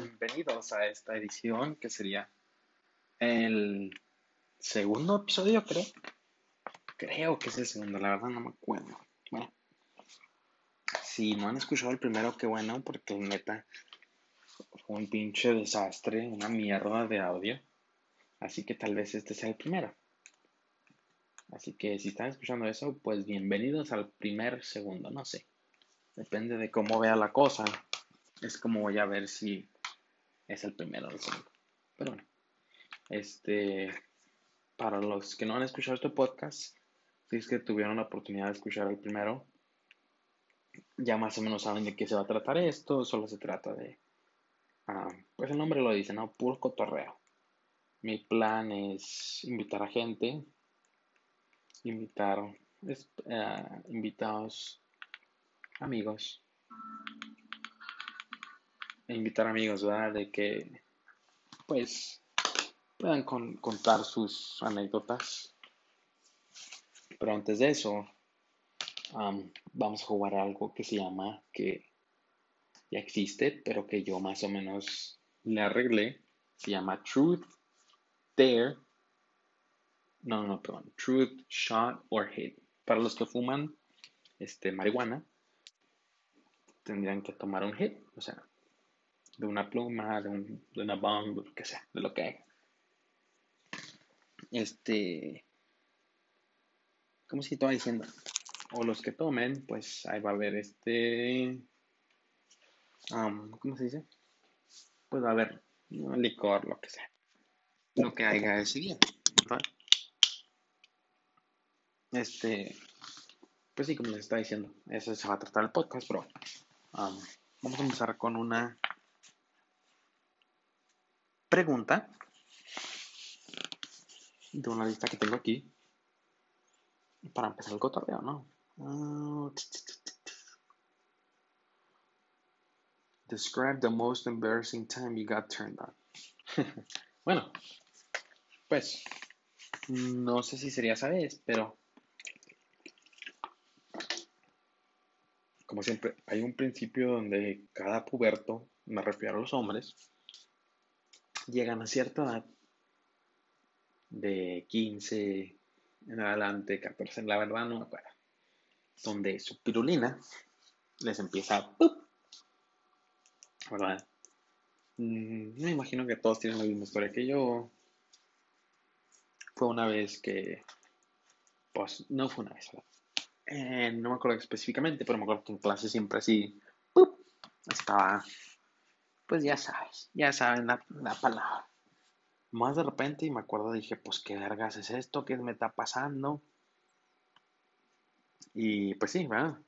bienvenidos a esta edición que sería el segundo episodio, creo. Creo que es el segundo, la verdad no me acuerdo. Bueno, si no han escuchado el primero, qué bueno, porque neta fue un pinche desastre, una mierda de audio. Así que tal vez este sea el primero. Así que si están escuchando eso, pues bienvenidos al primer segundo, no sé. Depende de cómo vea la cosa. Es como voy a ver si es el primero o el segundo. Pero bueno. Este. Para los que no han escuchado este podcast, si es que tuvieron la oportunidad de escuchar el primero, ya más o menos saben de qué se va a tratar esto. Solo se trata de. Ah, pues el nombre lo dice, ¿no? Puro cotorreo. Mi plan es invitar a gente, invitar uh, invitados amigos. Invitar amigos, ¿verdad? De que, pues, puedan contar sus anécdotas. Pero antes de eso, vamos a jugar algo que se llama, que ya existe, pero que yo más o menos le arreglé. Se llama Truth, Dare. No, no, perdón. Truth, Shot or Hit. Para los que fuman este, marihuana, tendrían que tomar un hit, o sea, de una pluma, de, un, de una bomba, lo que sea, de lo que hay. Este, ¿cómo se estaba diciendo? O los que tomen, pues ahí va a haber este, ¿cómo se dice? Pues va a haber licor, lo que sea, lo que haya ese día. Este, pues sí, como les estaba diciendo, eso se va a tratar el podcast, pero vamos a empezar con una pregunta de una lista que tengo aquí para empezar el cotorreo, ¿no? Ah, describe the most embarrassing time you got turned on. bueno, pues no sé si sería esa vez, pero como siempre, hay un principio donde cada puberto, me refiero a los hombres, llegan a cierta edad de 15 en adelante, 14, la verdad no me acuerdo, donde su pirulina les empieza a... ¿Verdad? Mm, me imagino que todos tienen la misma historia que yo. Fue una vez que, pues no fue una vez, ¿verdad? Eh, no me acuerdo específicamente, pero me acuerdo que en clase siempre así, estaba, pues ya sabes, ya saben la, palabra. Más de repente y me acuerdo, dije, pues qué vergas es esto, qué me está pasando. Y pues sí, ¿verdad?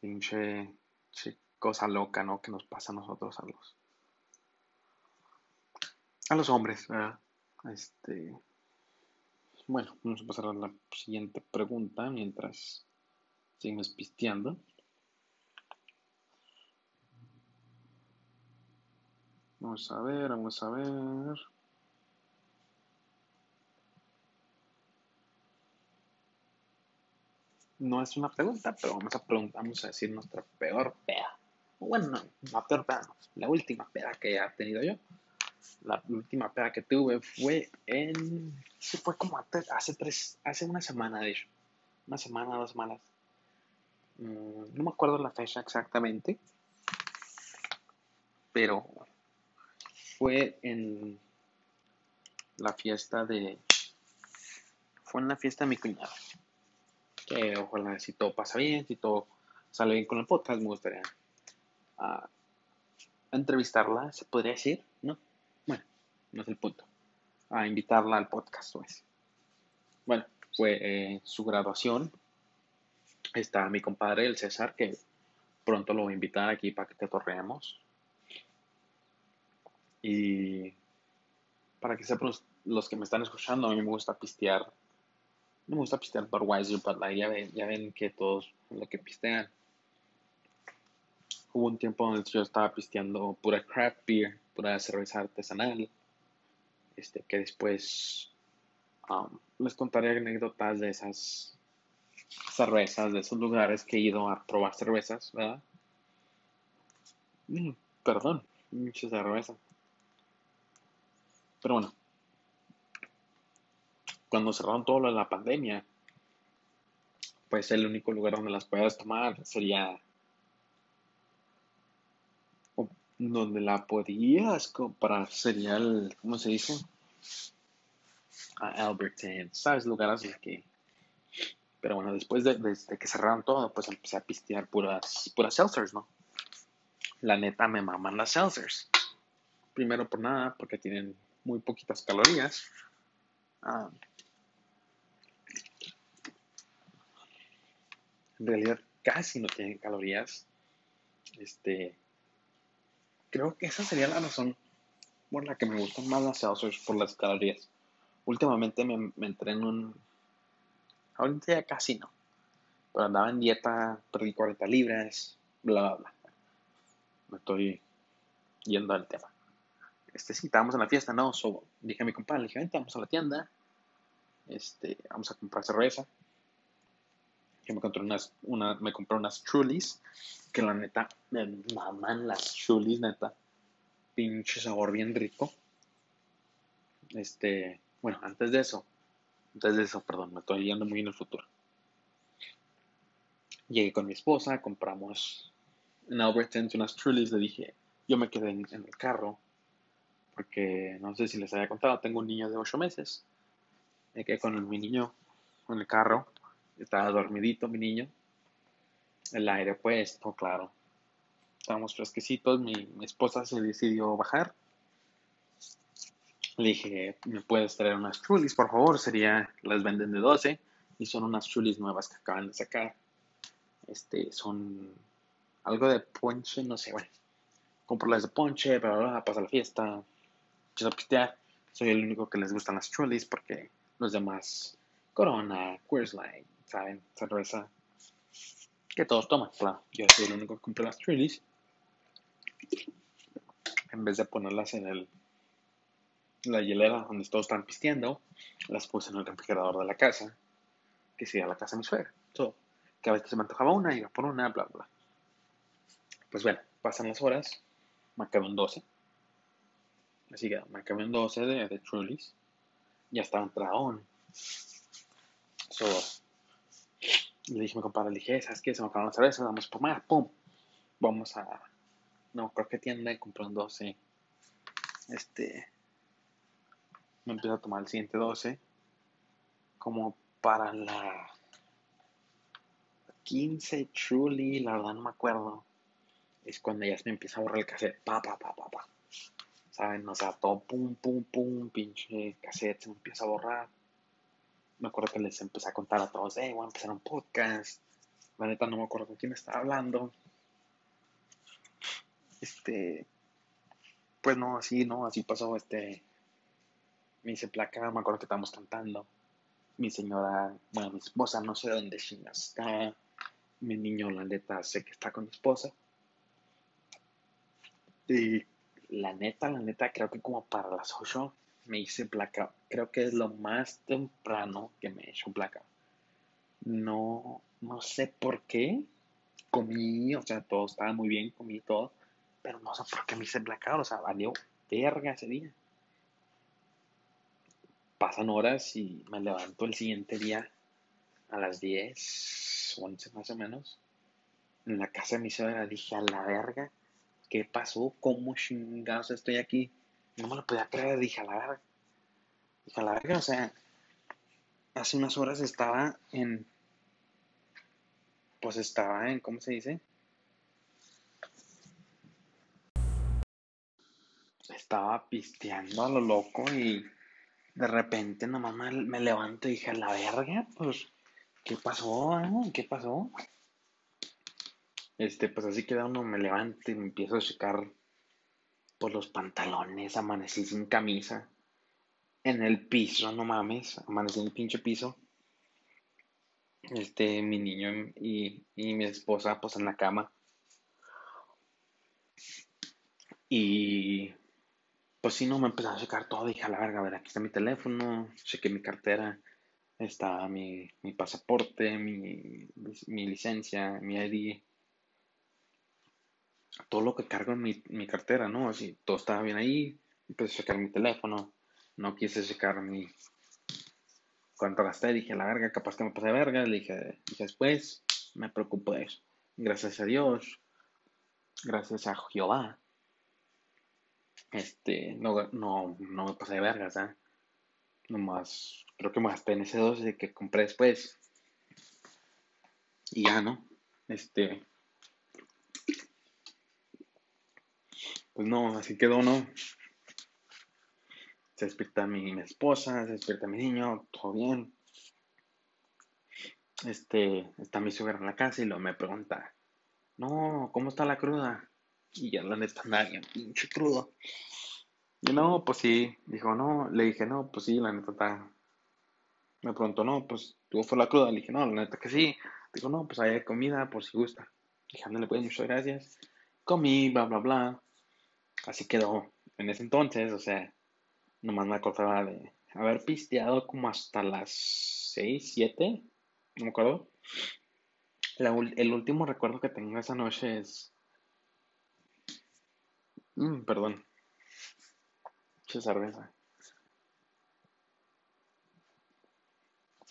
Pinche, cosa loca, ¿no? Que nos pasa a nosotros, a los, a los hombres, ¿verdad? Este, bueno, vamos a pasar a la siguiente pregunta mientras seguimos pisteando. Vamos a ver, vamos a ver. No es una pregunta, pero vamos a vamos a decir nuestra peor peda. Bueno, no, la peor peda, no, la última peda que he tenido yo la última peda que tuve fue en. Fue como hace tres. Hace una semana, de hecho. Una semana, dos semanas. Mm, no me acuerdo la fecha exactamente. Pero fue en la fiesta de. Fue en la fiesta de mi cuñado. Que ojalá si todo pasa bien, si todo sale bien con el podcast, me gustaría uh, entrevistarla, se podría decir, ¿no? no es el punto. A invitarla al podcast, pues. Bueno, fue eh, su graduación. Está mi compadre, el César, que pronto lo voy a invitar aquí para que te torreemos. Y para que sepan los, que me están escuchando, a mí me gusta pistear. me gusta pistear Budweiser, pero ya ven, ya ven que todos lo que pistean. Hubo un tiempo donde yo estaba pisteando pura craft beer, pura cerveza artesanal este, que después um, les contaré anécdotas de esas cervezas, de esos lugares que he ido a probar cervezas, ¿verdad? Mm, perdón, Mucha cerveza. Pero bueno, cuando cerraron todo lo de la pandemia, pues el único lugar donde las puedas tomar sería donde la podías comprar sería el, ¿cómo se dice? A Alberton, ¿sabes? Lugares así que... Pero bueno, después de, que cerraron todo, pues empecé a pistear puras, puras seltzers, ¿no? La neta me maman las seltzers. Primero por nada, porque tienen muy poquitas calorías. Ah, en realidad casi no tienen calorías. Este, creo que esa sería la razón por la que me gustan más las seltzers por las calorías. Últimamente me, me entré en un... Ahorita ya casi no. Pero andaba en dieta, perdí 40 libras, bla, bla, bla. Me estoy yendo al tema. Este, sí, estábamos en la fiesta, ¿no? So, dije a mi compadre, le dije, vente, vamos a la tienda. Este, vamos a comprar cerveza que me compré unas, una, me compré unas que la neta, me maman las Trulies, neta. Pinche sabor bien rico. Este, bueno, antes de eso, antes de eso, perdón, me estoy yendo muy en el futuro. Llegué con mi esposa, compramos en Albertsons unas Trulies, le dije, yo me quedé en, el carro, porque no sé si les había contado, tengo un niño de 8 meses. Me quedé con mi niño en el carro estaba dormidito mi niño. El aire puesto, claro. Estábamos fresquecitos. Mi, mi esposa se decidió bajar. Le dije, ¿me puedes traer unas chulis, por favor? Sería, las venden de 12 y son unas chulis nuevas que acaban de sacar. Este, son algo de ponche, no sé, bueno. Compro las de ponche, bla, bla, pasa la fiesta, a pistear. Soy el único que les gustan las chulis porque los demás, Corona, Coors Light, saben, cerveza que todos toman, claro. Yo soy el único que compra las Trillies. En vez de ponerlas en el la hielera donde todos están pisteando, las puse en el refrigerador de la casa, que sería la casa de mi suegra. So, que a veces se me antojaba una, iba por una, bla, bla. Pues bueno, pasan las horas, me un 12. Así que me acabé un 12 de, Trulies. Ya estaba entrado. So, le dije a mi compadre, le dije, ¿sabes qué? Se me acabaron las cervezas, vamos a tomar, pum. Vamos a, no, creo que tienda y compré un 12. Este, me empiezo a tomar el siguiente 12. Como para la 15 truly, la verdad no me acuerdo. Es cuando ya se me empieza a borrar el cassette, pa, pa, pa, pa, pa. ¿Saben? O sea, todo pum, pum, pum, pinche cassette se empieza a borrar me acuerdo que les empecé a contar a todos, hey, voy a empezar un podcast. La neta no me acuerdo con quién estaba hablando. Este, pues no, así, no, así pasó, este, me hice placa, me acuerdo que estábamos cantando. Mi señora, bueno, mi esposa, no sé dónde está. Mi niño, la neta, sé que está con mi esposa. Y la neta, la neta, creo que como para las 8 me hice placa. Creo que es lo más temprano que me he hecho placa. No, no sé por qué. Comí, o sea, todo estaba muy bien, comí todo. Pero no sé por qué me hice placa. O sea, valió verga ese día. Pasan horas y me levanto el siguiente día a las 10, 11 más o menos. En la casa de mi suegra dije, a la verga, ¿qué pasó? ¿Cómo chingados estoy aquí? No me lo podía creer, dije a la verga. Dije a la verga, o sea, hace unas horas estaba en. Pues estaba en, ¿cómo se dice? Estaba pisteando a lo loco y de repente nomás me, me levanto y dije, a la verga, pues, ¿qué pasó? Eh? ¿Qué pasó? Este, pues así queda uno, me levanto y me empiezo a checar por los pantalones, amanecí sin camisa, en el piso, no mames, amanecí en el pinche piso. Este, mi niño y, y mi esposa, pues en la cama. Y pues sí, no me empezó a checar todo. Dije, a la verga, a ver, aquí está mi teléfono, chequé mi cartera, está mi, mi pasaporte, mi, mi licencia, mi ID. Todo lo que cargo en mi, mi cartera, ¿no? Así, todo estaba bien ahí, empecé a checar mi teléfono, no quise checar mi... Cuánto gasté, dije, la verga, capaz que me pasé de verga, le dije, dije después, me preocupo de eso. Gracias a Dios, gracias a Jehová, este, no, no, no me pasé de vergas, ¿eh? Nomás, creo que me gasté en ese 12 que compré después. Y ya, ¿no? Este, pues no, así quedó, ¿no? Se despierta mi, esposa, se despierta mi niño, todo bien. Este, está mi suegra en la casa y lo me pregunta, no, ¿cómo está la cruda? Y ya la neta nadie, pinche crudo. Y no, pues sí, dijo, no, le dije, no, pues sí, la neta está. Me preguntó, no, pues tuvo fue la cruda. Le dije, no, la neta que sí. Dijo, no, pues hay comida por si gusta. Dije, ándale, pues, muchas gracias. Comí, bla, bla, bla así quedó en ese entonces, o sea, nomás me acordaba de haber pisteado como hasta las 6, 7, no me acuerdo. el último recuerdo que tengo esa noche es... Mm, perdón. Mucha cerveza.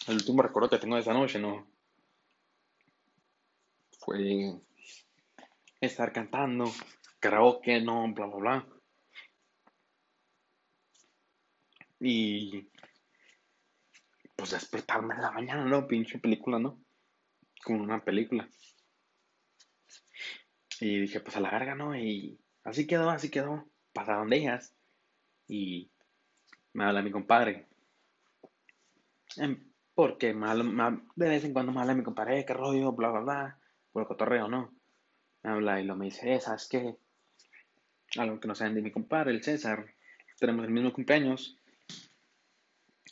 El último recuerdo que tengo de esa noche, ¿no? Fue estar cantando karaoke, no, bla, bla, bla. Y pues despertarme en la mañana, ¿no? Pinche película, ¿no? Como una película. Y dije, pues a la verga, ¿no? Y así quedó, así quedó. Pasaron días. Y me habla mi compadre. Em, porque de vez en cuando me habla mi compadre, qué rollo, bla, bla, bla. Por el cotorreo, ¿no? Me habla y lo me dice, eh, ¿sabes qué? Algo que no saben de mi compadre, el César. Tenemos el mismo cumpleaños.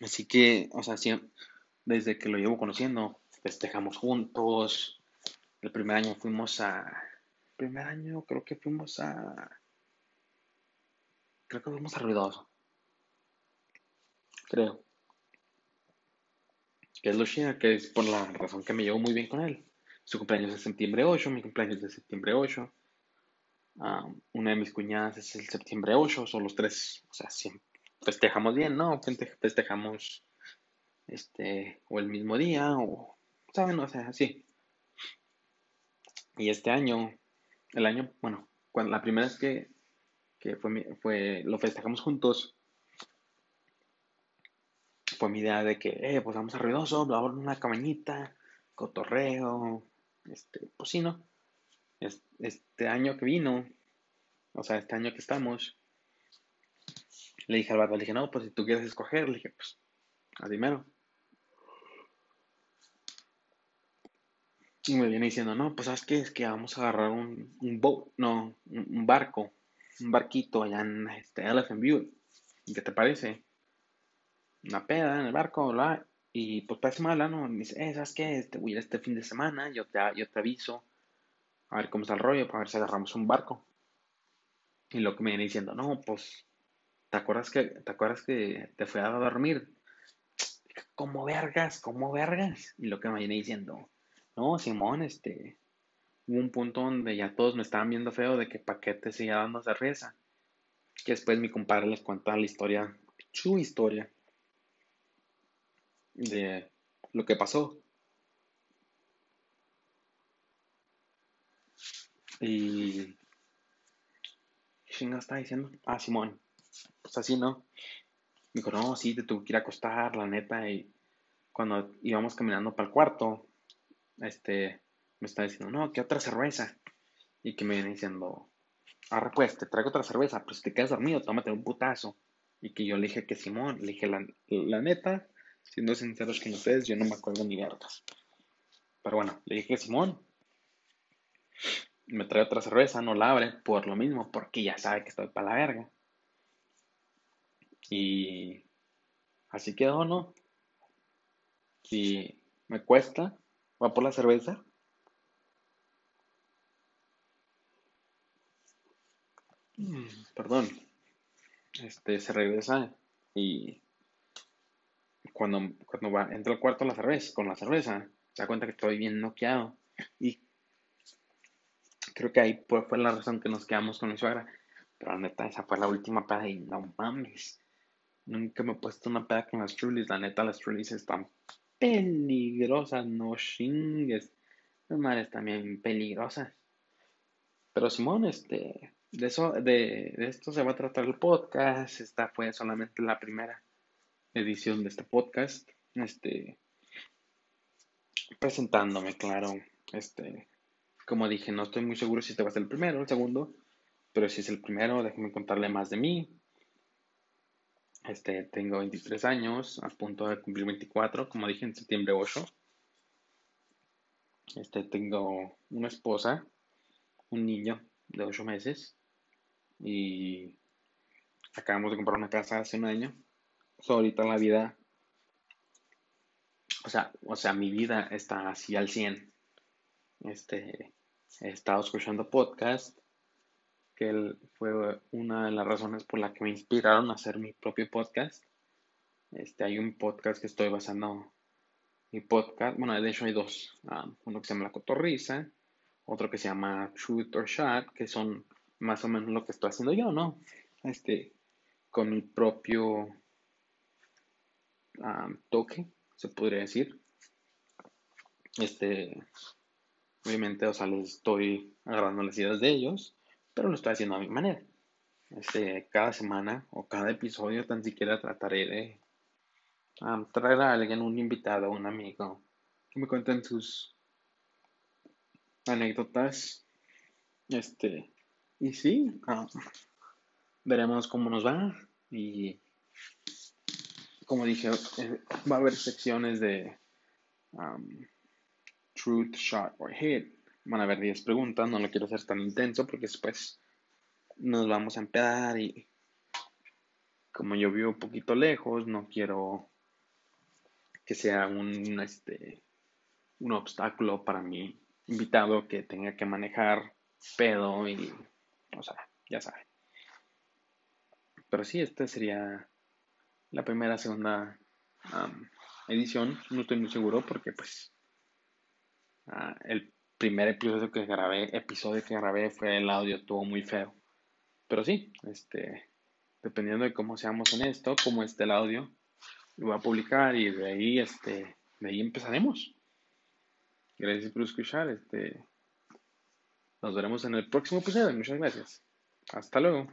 Así que, o sea, desde que lo llevo conociendo, festejamos juntos. El primer año fuimos a. El primer año creo que fuimos a. Creo que fuimos a Ruidoso. Creo. Que es lo que es por la razón que me llevo muy bien con él. Su cumpleaños es septiembre 8, mi cumpleaños es de septiembre 8 una de mis cuñadas es el septiembre 8, son los tres, o sea, siempre festejamos bien, ¿no? Festejamos este, o el mismo día, o, ¿saben? O sea, así. Y este año, el año, bueno, cuando la primera vez que, que fue, fue, lo festejamos juntos, fue mi idea de que, eh, pues vamos a ruidoso, bla, bla, una cabañita, cotorreo, este, pues sí, ¿no? Este año que vino, o sea, este año que estamos, le dije al vato, le dije, no, pues si tú quieres escoger, le dije, pues, a primero. Y me viene diciendo, no, pues sabes qué, es que vamos a agarrar un, un boat, no, un, barco, un barquito allá en este Elephant View. ¿Qué te parece? Una peda en el barco. Y pues parece mala, ¿no? Me dice, eh, ¿sabes qué? Este, voy a este fin de semana, yo te, yo te aviso a ver cómo está el rollo, para ver si agarramos un barco. Y lo que me viene diciendo, no, pues, ¿te acuerdas que, te acuerdas que te fui a dormir? ¿Cómo vergas? ¿Cómo vergas? Y lo que me viene diciendo, no, Simón, este, hubo un punto donde ya todos me estaban viendo feo de que Paquete seguía dando cerveza. Que después mi compadre les cuenta la historia, su historia, de lo que pasó. Y. ¿Qué está diciendo? Ah, Simón. Pues así, ¿no? Me dijo, no, sí, te tuve que ir a acostar, la neta. Y cuando íbamos caminando para el cuarto, este, me está diciendo, no, ¿qué otra cerveza? Y que me viene diciendo, ah, pues, te traigo otra cerveza, pero si te quedas dormido, tómate un putazo. Y que yo le dije que Simón, le dije, la, la neta, siendo sinceros con ustedes, yo no me acuerdo ni vergas. Pero bueno, le dije que Simón me trae otra cerveza, no la abre por lo mismo, porque ya sabe que estoy para la verga. Y así quedó, ¿no? Si me cuesta, va por la cerveza. Perdón. Este se regresa y cuando, cuando va, entra al cuarto la cerveza, con la cerveza, se da cuenta que estoy bien noqueado. Y Creo que ahí fue la razón que nos quedamos con mi suegra. Pero la neta, esa fue la última peda y no mames. Nunca me he puesto una peda con las Trulies. La neta, las Trulies están peligrosas, no chingues. Las madres también peligrosas. Pero Simón, este, de eso, de, de, esto se va a tratar el podcast. Esta fue solamente la primera edición de este podcast. Este, presentándome, claro. Este, como dije, no estoy muy seguro si este va a ser el primero o el segundo. Pero si es el primero, déjenme contarle más de mí. Este, tengo 23 años, a punto de cumplir 24, como dije, en septiembre 8. Este, tengo una esposa, un niño de 8 meses y acabamos de comprar una casa hace un año. ahorita la vida, o sea, o sea, mi vida está así al 100. Este, he estado escuchando podcast que fue una de las razones por la que me inspiraron a hacer mi propio podcast. Este, hay un podcast que estoy basando mi podcast, bueno, de hecho hay dos, ah, uno que se llama La Cotorriza, otro que se llama Truth or Shot, que son más o menos lo que estoy haciendo yo, ¿no? Este, con mi propio ah, toque, se podría decir. Este, obviamente, o sea, les estoy agarrando las ideas de ellos pero lo estoy haciendo a mi manera. Este, cada semana o cada episodio tan siquiera trataré de traer a alguien, un invitado, un amigo, que me cuenten sus anécdotas. Este, y sí, veremos cómo nos va. Y como dije, eh, va a haber secciones de truth, shot or hit Van a haber 10 preguntas, no lo quiero hacer tan intenso porque después nos vamos a empedar y como yo vivo un poquito lejos, no quiero que sea un, este, un obstáculo para mi invitado que tenga que manejar pedo y, o sea, ya sabe. Pero sí, esta sería la primera, segunda edición. No estoy muy seguro porque pues uh, el primer episodio que grabé, episodio que grabé fue el audio, estuvo muy feo. Pero sí, este, dependiendo de cómo seamos en esto, cómo esté el audio, lo voy a publicar y de ahí, este, de ahí empezaremos. Gracias por escuchar, este, nos veremos en el próximo episodio. Muchas gracias. Hasta luego.